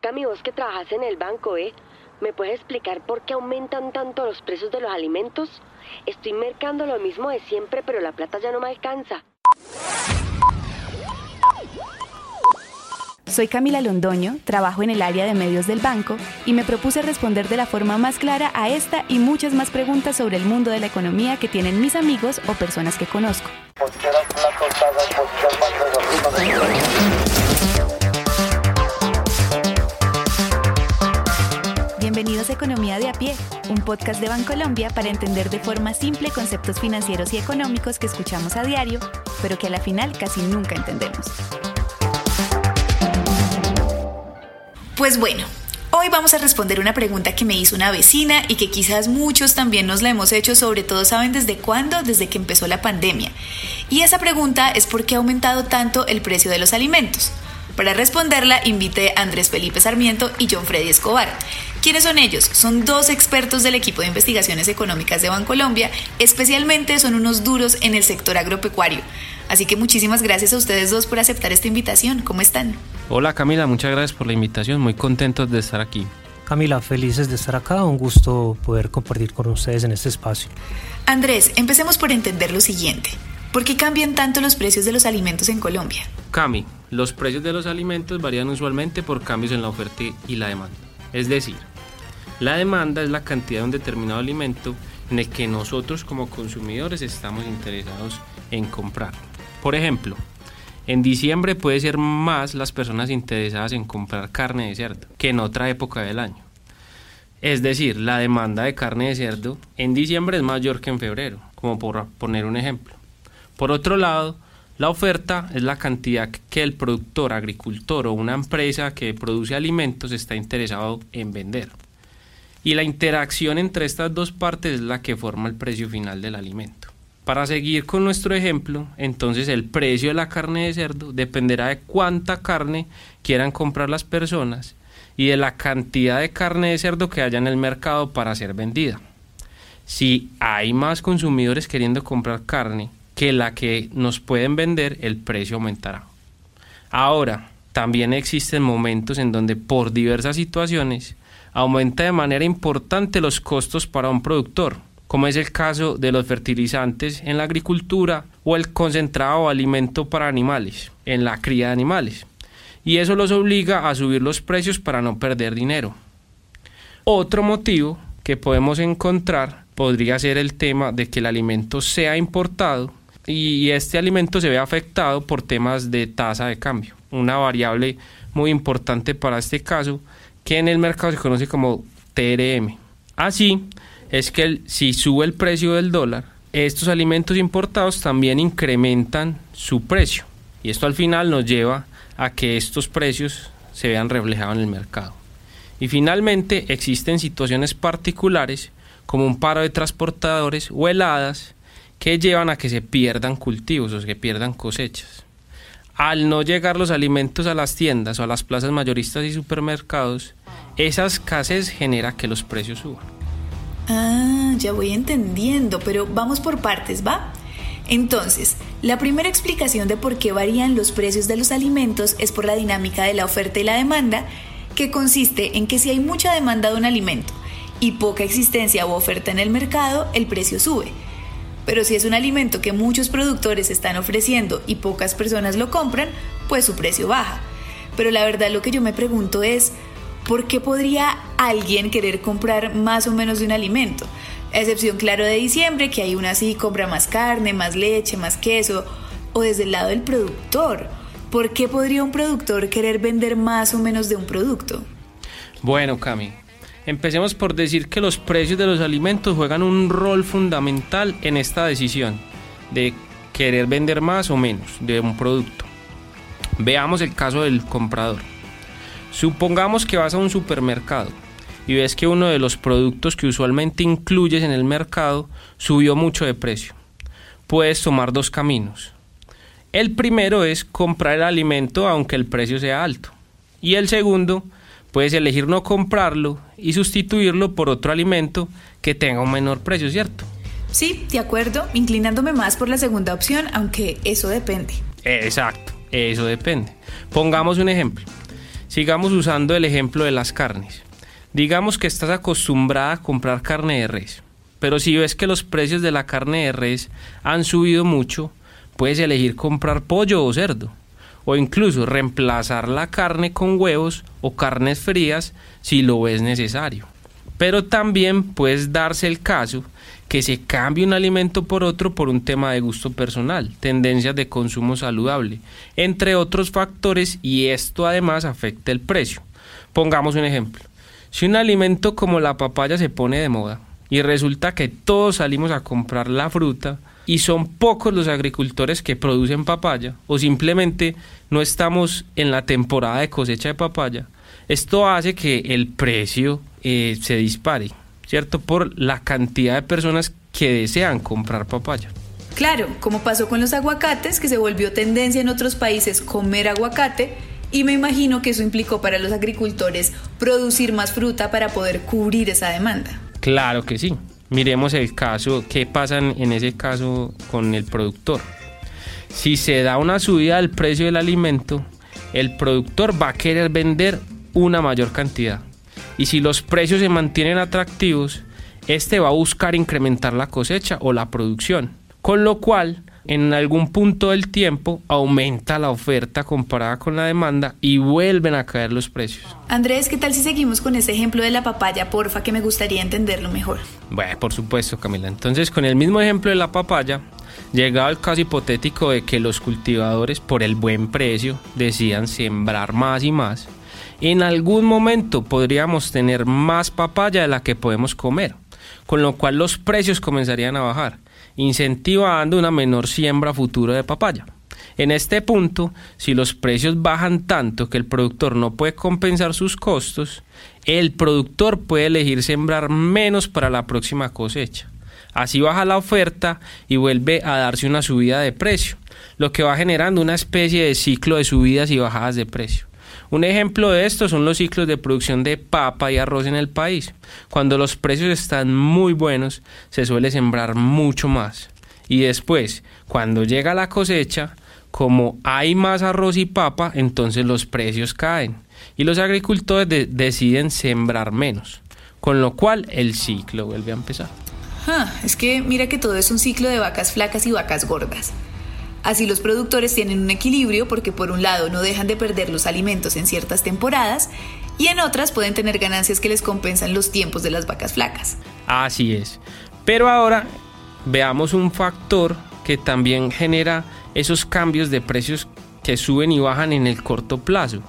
Cami, vos que trabajas en el banco, ¿eh? ¿Me puedes explicar por qué aumentan tanto los precios de los alimentos? Estoy mercando lo mismo de siempre, pero la plata ya no me alcanza. Soy Camila Londoño, trabajo en el área de medios del banco y me propuse responder de la forma más clara a esta y muchas más preguntas sobre el mundo de la economía que tienen mis amigos o personas que conozco. Bienvenidos a Economía de a pie, un podcast de Bancolombia para entender de forma simple conceptos financieros y económicos que escuchamos a diario, pero que a la final casi nunca entendemos. Pues bueno, hoy vamos a responder una pregunta que me hizo una vecina y que quizás muchos también nos la hemos hecho, sobre todo saben desde cuándo, desde que empezó la pandemia. Y esa pregunta es por qué ha aumentado tanto el precio de los alimentos. Para responderla invité a Andrés Felipe Sarmiento y John Freddy Escobar. ¿Quiénes son ellos? Son dos expertos del equipo de investigaciones económicas de Bancolombia, especialmente son unos duros en el sector agropecuario. Así que muchísimas gracias a ustedes dos por aceptar esta invitación. ¿Cómo están? Hola Camila, muchas gracias por la invitación, muy contentos de estar aquí. Camila, felices de estar acá, un gusto poder compartir con ustedes en este espacio. Andrés, empecemos por entender lo siguiente. ¿Por qué cambian tanto los precios de los alimentos en Colombia? Cami, los precios de los alimentos varían usualmente por cambios en la oferta y la demanda. Es decir, la demanda es la cantidad de un determinado alimento en el que nosotros como consumidores estamos interesados en comprar. Por ejemplo, en diciembre puede ser más las personas interesadas en comprar carne de cerdo que en otra época del año. Es decir, la demanda de carne de cerdo en diciembre es mayor que en febrero, como por poner un ejemplo. Por otro lado, la oferta es la cantidad que el productor, agricultor o una empresa que produce alimentos está interesado en vender. Y la interacción entre estas dos partes es la que forma el precio final del alimento. Para seguir con nuestro ejemplo, entonces el precio de la carne de cerdo dependerá de cuánta carne quieran comprar las personas y de la cantidad de carne de cerdo que haya en el mercado para ser vendida. Si hay más consumidores queriendo comprar carne que la que nos pueden vender, el precio aumentará. Ahora, también existen momentos en donde por diversas situaciones aumenta de manera importante los costos para un productor como es el caso de los fertilizantes en la agricultura o el concentrado o alimento para animales en la cría de animales. Y eso los obliga a subir los precios para no perder dinero. Otro motivo que podemos encontrar podría ser el tema de que el alimento sea importado y este alimento se ve afectado por temas de tasa de cambio, una variable muy importante para este caso que en el mercado se conoce como TRM. Así, es que si sube el precio del dólar, estos alimentos importados también incrementan su precio. Y esto al final nos lleva a que estos precios se vean reflejados en el mercado. Y finalmente existen situaciones particulares como un paro de transportadores o heladas que llevan a que se pierdan cultivos o que pierdan cosechas. Al no llegar los alimentos a las tiendas o a las plazas mayoristas y supermercados, esa escasez genera que los precios suban. Ah, ya voy entendiendo, pero vamos por partes, ¿va? Entonces, la primera explicación de por qué varían los precios de los alimentos es por la dinámica de la oferta y la demanda, que consiste en que si hay mucha demanda de un alimento y poca existencia o oferta en el mercado, el precio sube. Pero si es un alimento que muchos productores están ofreciendo y pocas personas lo compran, pues su precio baja. Pero la verdad lo que yo me pregunto es, ¿por qué podría alguien querer comprar más o menos de un alimento? excepción, claro, de diciembre, que hay una así compra más carne, más leche, más queso, o desde el lado del productor. ¿Por qué podría un productor querer vender más o menos de un producto? Bueno, Cami, empecemos por decir que los precios de los alimentos juegan un rol fundamental en esta decisión de querer vender más o menos de un producto. Veamos el caso del comprador. Supongamos que vas a un supermercado y ves que uno de los productos que usualmente incluyes en el mercado subió mucho de precio. Puedes tomar dos caminos. El primero es comprar el alimento aunque el precio sea alto. Y el segundo, puedes elegir no comprarlo y sustituirlo por otro alimento que tenga un menor precio, ¿cierto? Sí, de acuerdo, inclinándome más por la segunda opción, aunque eso depende. Exacto, eso depende. Pongamos un ejemplo. Sigamos usando el ejemplo de las carnes. Digamos que estás acostumbrada a comprar carne de res, pero si ves que los precios de la carne de res han subido mucho, puedes elegir comprar pollo o cerdo, o incluso reemplazar la carne con huevos o carnes frías si lo ves necesario. Pero también puedes darse el caso que se cambie un alimento por otro por un tema de gusto personal, tendencias de consumo saludable, entre otros factores y esto además afecta el precio. Pongamos un ejemplo. Si un alimento como la papaya se pone de moda y resulta que todos salimos a comprar la fruta y son pocos los agricultores que producen papaya o simplemente no estamos en la temporada de cosecha de papaya, esto hace que el precio eh, se dispare. ¿Cierto? Por la cantidad de personas que desean comprar papaya. Claro, como pasó con los aguacates, que se volvió tendencia en otros países comer aguacate, y me imagino que eso implicó para los agricultores producir más fruta para poder cubrir esa demanda. Claro que sí. Miremos el caso, qué pasa en ese caso con el productor. Si se da una subida del precio del alimento, el productor va a querer vender una mayor cantidad y si los precios se mantienen atractivos, este va a buscar incrementar la cosecha o la producción, con lo cual en algún punto del tiempo aumenta la oferta comparada con la demanda y vuelven a caer los precios. Andrés, ¿qué tal si seguimos con ese ejemplo de la papaya, porfa, que me gustaría entenderlo mejor? Bueno, por supuesto, Camila. Entonces, con el mismo ejemplo de la papaya, llegado el caso hipotético de que los cultivadores, por el buen precio, decidan sembrar más y más, en algún momento podríamos tener más papaya de la que podemos comer, con lo cual los precios comenzarían a bajar, incentivando una menor siembra futura de papaya. En este punto, si los precios bajan tanto que el productor no puede compensar sus costos, el productor puede elegir sembrar menos para la próxima cosecha. Así baja la oferta y vuelve a darse una subida de precio, lo que va generando una especie de ciclo de subidas y bajadas de precio. Un ejemplo de esto son los ciclos de producción de papa y arroz en el país. Cuando los precios están muy buenos, se suele sembrar mucho más. Y después, cuando llega la cosecha, como hay más arroz y papa, entonces los precios caen y los agricultores deciden sembrar menos, con lo cual el ciclo vuelve a empezar. Ah, es que mira que todo es un ciclo de vacas flacas y vacas gordas. Así los productores tienen un equilibrio porque por un lado no dejan de perder los alimentos en ciertas temporadas y en otras pueden tener ganancias que les compensan los tiempos de las vacas flacas. Así es. Pero ahora veamos un factor que también genera esos cambios de precios que suben y bajan en el corto plazo.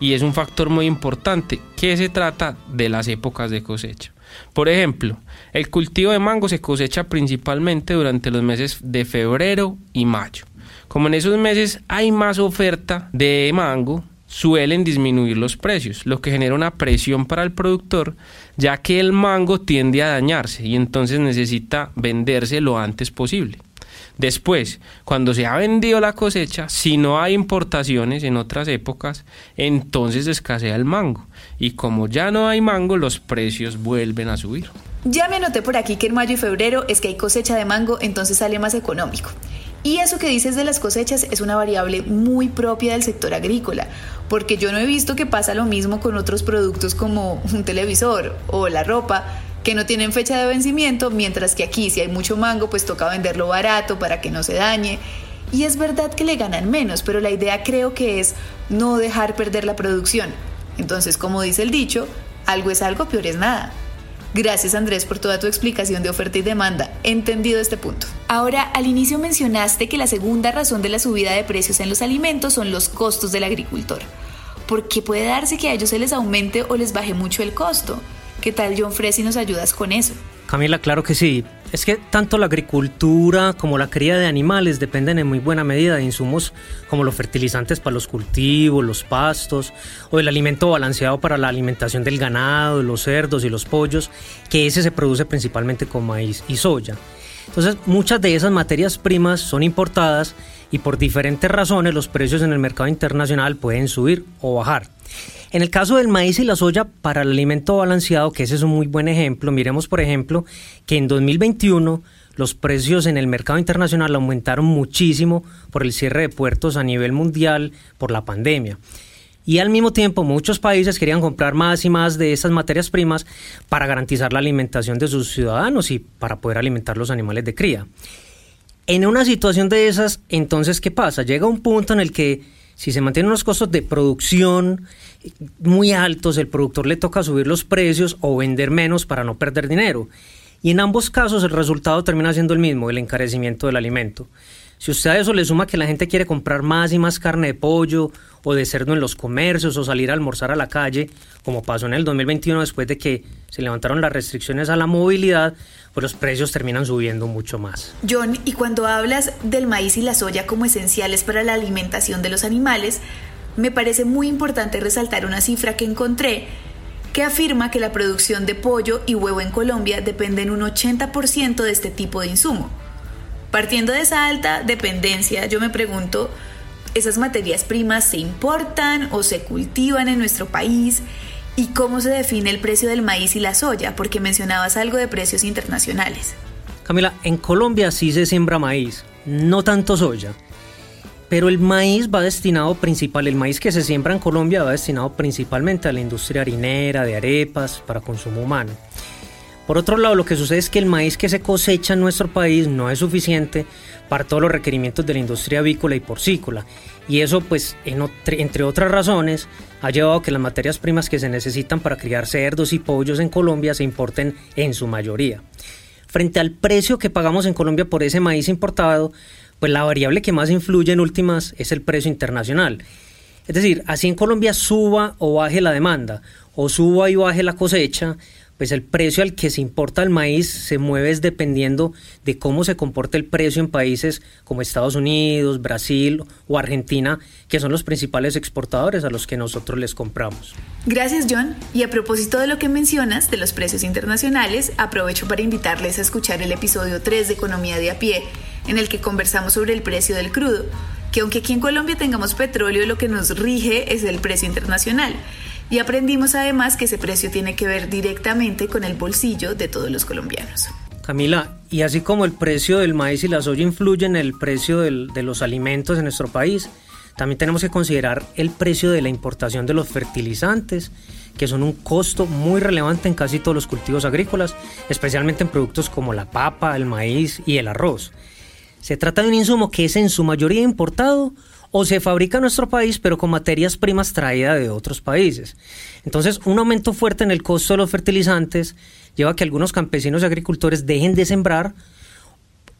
Y es un factor muy importante que se trata de las épocas de cosecha. Por ejemplo, el cultivo de mango se cosecha principalmente durante los meses de febrero y mayo. Como en esos meses hay más oferta de mango, suelen disminuir los precios, lo que genera una presión para el productor, ya que el mango tiende a dañarse y entonces necesita venderse lo antes posible. Después, cuando se ha vendido la cosecha, si no hay importaciones en otras épocas, entonces escasea el mango. Y como ya no hay mango, los precios vuelven a subir. Ya me noté por aquí que en mayo y febrero es que hay cosecha de mango, entonces sale más económico. Y eso que dices de las cosechas es una variable muy propia del sector agrícola, porque yo no he visto que pasa lo mismo con otros productos como un televisor o la ropa, que no tienen fecha de vencimiento, mientras que aquí si hay mucho mango, pues toca venderlo barato para que no se dañe. Y es verdad que le ganan menos, pero la idea creo que es no dejar perder la producción. Entonces, como dice el dicho, algo es algo, peor es nada. Gracias Andrés por toda tu explicación de oferta y demanda. Entendido este punto. Ahora, al inicio mencionaste que la segunda razón de la subida de precios en los alimentos son los costos del agricultor. ¿Por qué puede darse que a ellos se les aumente o les baje mucho el costo? ¿Qué tal John Fresi nos ayudas con eso? Camila, claro que sí. Es que tanto la agricultura como la cría de animales dependen en muy buena medida de insumos como los fertilizantes para los cultivos, los pastos o el alimento balanceado para la alimentación del ganado, los cerdos y los pollos, que ese se produce principalmente con maíz y soya. Entonces, muchas de esas materias primas son importadas y por diferentes razones los precios en el mercado internacional pueden subir o bajar. En el caso del maíz y la soya para el alimento balanceado, que ese es un muy buen ejemplo, miremos por ejemplo que en 2021 los precios en el mercado internacional aumentaron muchísimo por el cierre de puertos a nivel mundial por la pandemia. Y al mismo tiempo muchos países querían comprar más y más de esas materias primas para garantizar la alimentación de sus ciudadanos y para poder alimentar los animales de cría. En una situación de esas, entonces, ¿qué pasa? Llega un punto en el que si se mantienen unos costos de producción muy altos, el productor le toca subir los precios o vender menos para no perder dinero. Y en ambos casos el resultado termina siendo el mismo, el encarecimiento del alimento. Si usted a eso le suma que la gente quiere comprar más y más carne de pollo o de cerdo en los comercios o salir a almorzar a la calle, como pasó en el 2021 después de que se levantaron las restricciones a la movilidad, pues los precios terminan subiendo mucho más. John, y cuando hablas del maíz y la soya como esenciales para la alimentación de los animales, me parece muy importante resaltar una cifra que encontré que afirma que la producción de pollo y huevo en Colombia depende en un 80% de este tipo de insumo. Partiendo de esa alta dependencia, yo me pregunto, ¿esas materias primas se importan o se cultivan en nuestro país? ¿Y cómo se define el precio del maíz y la soya? Porque mencionabas algo de precios internacionales. Camila, en Colombia sí se siembra maíz, no tanto soya. Pero el maíz va destinado principal, el maíz que se siembra en Colombia va destinado principalmente a la industria harinera, de arepas, para consumo humano. Por otro lado, lo que sucede es que el maíz que se cosecha en nuestro país no es suficiente para todos los requerimientos de la industria avícola y porcícola. Y eso, pues, entre otras razones, ha llevado a que las materias primas que se necesitan para criar cerdos y pollos en Colombia se importen en su mayoría. Frente al precio que pagamos en Colombia por ese maíz importado, pues la variable que más influye en últimas es el precio internacional. Es decir, así en Colombia suba o baje la demanda, o suba y baje la cosecha, pues el precio al que se importa el maíz se mueve es dependiendo de cómo se comporta el precio en países como Estados Unidos, Brasil o Argentina, que son los principales exportadores a los que nosotros les compramos. Gracias John. Y a propósito de lo que mencionas de los precios internacionales, aprovecho para invitarles a escuchar el episodio 3 de Economía de a pie, en el que conversamos sobre el precio del crudo, que aunque aquí en Colombia tengamos petróleo, lo que nos rige es el precio internacional. Y aprendimos además que ese precio tiene que ver directamente con el bolsillo de todos los colombianos. Camila, y así como el precio del maíz y la soya influyen en el precio de los alimentos en nuestro país, también tenemos que considerar el precio de la importación de los fertilizantes, que son un costo muy relevante en casi todos los cultivos agrícolas, especialmente en productos como la papa, el maíz y el arroz. Se trata de un insumo que es en su mayoría importado o se fabrica en nuestro país pero con materias primas traídas de otros países. Entonces, un aumento fuerte en el costo de los fertilizantes lleva a que algunos campesinos y agricultores dejen de sembrar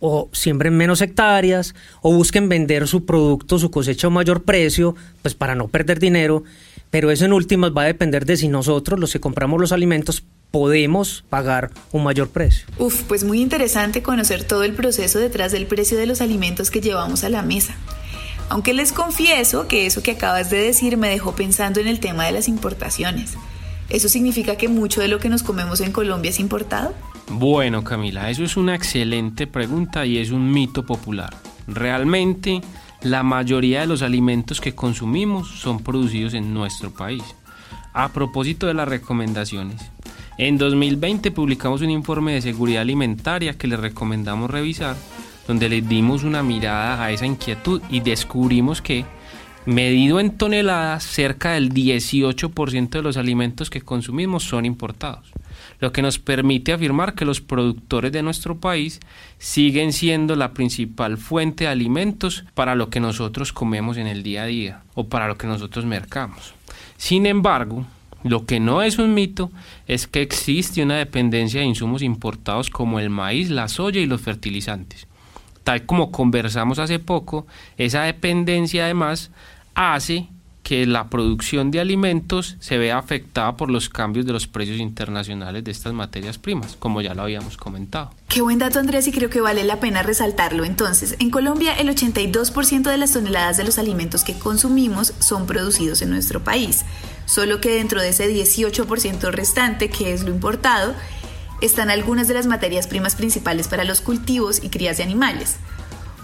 o siembren menos hectáreas o busquen vender su producto, su cosecha a mayor precio, pues para no perder dinero, pero eso en últimas va a depender de si nosotros, los que compramos los alimentos, podemos pagar un mayor precio. Uf, pues muy interesante conocer todo el proceso detrás del precio de los alimentos que llevamos a la mesa. Aunque les confieso que eso que acabas de decir me dejó pensando en el tema de las importaciones. ¿Eso significa que mucho de lo que nos comemos en Colombia es importado? Bueno, Camila, eso es una excelente pregunta y es un mito popular. Realmente, la mayoría de los alimentos que consumimos son producidos en nuestro país. A propósito de las recomendaciones, en 2020 publicamos un informe de seguridad alimentaria que les recomendamos revisar donde le dimos una mirada a esa inquietud y descubrimos que, medido en toneladas, cerca del 18% de los alimentos que consumimos son importados, lo que nos permite afirmar que los productores de nuestro país siguen siendo la principal fuente de alimentos para lo que nosotros comemos en el día a día o para lo que nosotros mercamos. Sin embargo, lo que no es un mito es que existe una dependencia de insumos importados como el maíz, la soya y los fertilizantes tal como conversamos hace poco, esa dependencia además hace que la producción de alimentos se vea afectada por los cambios de los precios internacionales de estas materias primas, como ya lo habíamos comentado. Qué buen dato Andrés y creo que vale la pena resaltarlo. Entonces, en Colombia el 82% de las toneladas de los alimentos que consumimos son producidos en nuestro país, solo que dentro de ese 18% restante, que es lo importado, están algunas de las materias primas principales para los cultivos y crías de animales.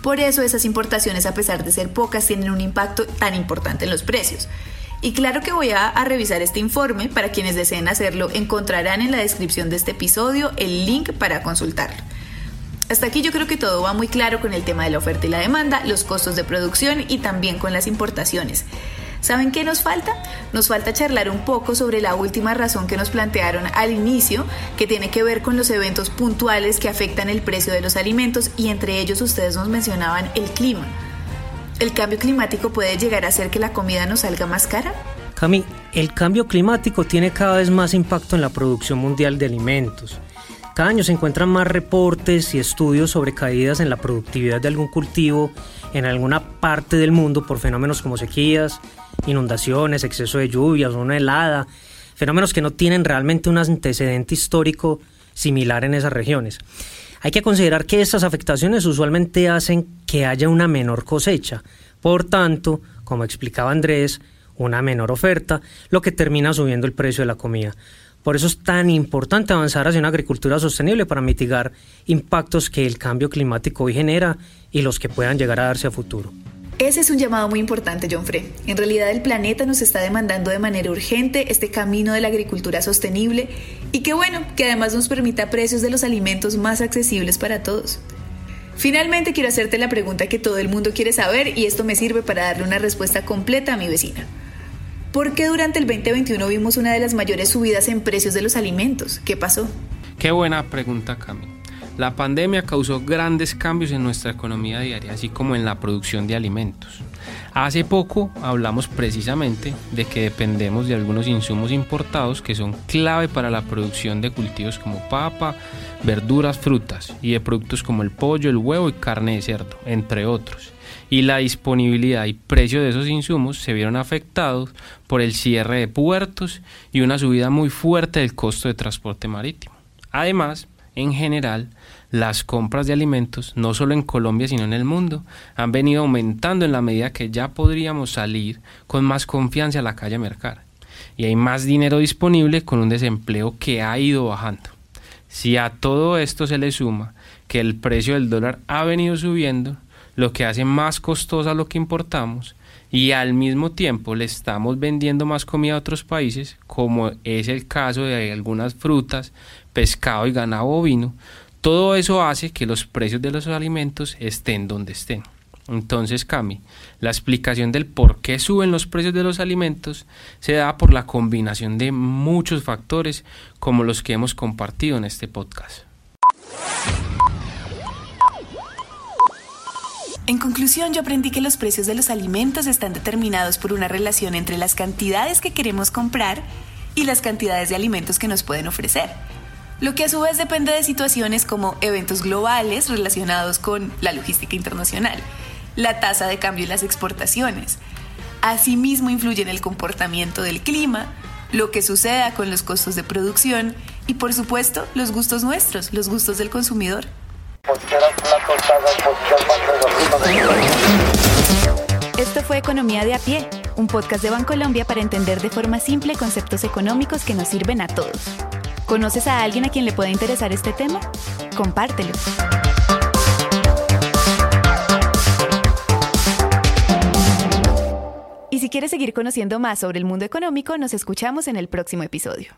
Por eso esas importaciones, a pesar de ser pocas, tienen un impacto tan importante en los precios. Y claro que voy a, revisar este informe, para quienes deseen hacerlo encontrarán en la descripción de este episodio el link para consultarlo. Hasta aquí yo creo que todo va muy claro con el tema de la oferta y la demanda, los costos de producción y también con las importaciones. ¿Saben qué nos falta? Nos falta charlar un poco sobre la última razón que nos plantearon al inicio, que tiene que ver con los eventos puntuales que afectan el precio de los alimentos y entre ellos ustedes nos mencionaban el clima. ¿El cambio climático puede llegar a hacer que la comida nos salga más cara? Cami, el cambio climático tiene cada vez más impacto en la producción mundial de alimentos. Cada año se encuentran más reportes y estudios sobre caídas en la productividad de algún cultivo en alguna parte del mundo por fenómenos como sequías, inundaciones, exceso de lluvias, una helada, fenómenos que no tienen realmente un antecedente histórico similar en esas regiones. Hay que considerar que estas afectaciones usualmente hacen que haya una menor cosecha, por tanto, como explicaba Andrés, una menor oferta, lo que termina subiendo el precio de la comida. Por eso es tan importante avanzar hacia una agricultura sostenible para mitigar impactos que el cambio climático hoy genera y los que puedan llegar a darse a futuro. Ese es un llamado muy importante, John Frey. En realidad el planeta nos está demandando de manera urgente este camino de la agricultura sostenible y que bueno, que además nos permita precios de los alimentos más accesibles para todos. Finalmente quiero hacerte la pregunta que todo el mundo quiere saber y esto me sirve para darle una respuesta completa a mi vecina. ¿Por qué durante el 2021 vimos una de las mayores subidas en precios de los alimentos? ¿Qué pasó? Qué buena pregunta, Cami. La pandemia causó grandes cambios en nuestra economía diaria, así como en la producción de alimentos. Hace poco hablamos precisamente de que dependemos de algunos insumos importados que son clave para la producción de cultivos como papa, verduras, frutas y de productos como el pollo, el huevo y carne de cerdo, entre otros. Y la disponibilidad y precio de esos insumos se vieron afectados por el cierre de puertos y una subida muy fuerte del costo de transporte marítimo. Además, en general, las compras de alimentos, no solo en Colombia, sino en el mundo, han venido aumentando en la medida que ya podríamos salir con más confianza a la calle a mercar. Y hay más dinero disponible con un desempleo que ha ido bajando. Si a todo esto se le suma que el precio del dólar ha venido subiendo, lo que hace más costosa lo que importamos, y al mismo tiempo le estamos vendiendo más comida a otros países, como es el caso de algunas frutas, pescado y ganado bovino, todo eso hace que los precios de los alimentos estén donde estén. Entonces, Cami, la explicación del por qué suben los precios de los alimentos se da por la combinación de muchos factores como los que hemos compartido en este podcast. En conclusión, yo aprendí que los precios de los alimentos están determinados por una relación entre las cantidades que queremos comprar y las cantidades de alimentos que nos pueden ofrecer lo que a su vez depende de situaciones como eventos globales relacionados con la logística internacional, la tasa de cambio y las exportaciones. Asimismo influye en el comportamiento del clima, lo que suceda con los costos de producción y por supuesto los gustos nuestros, los gustos del consumidor. Esto fue Economía de a pie, un podcast de Bancolombia para entender de forma simple conceptos económicos que nos sirven a todos. ¿Conoces a alguien a quien le pueda interesar este tema? Compártelo. Y si quieres seguir conociendo más sobre el mundo económico, nos escuchamos en el próximo episodio.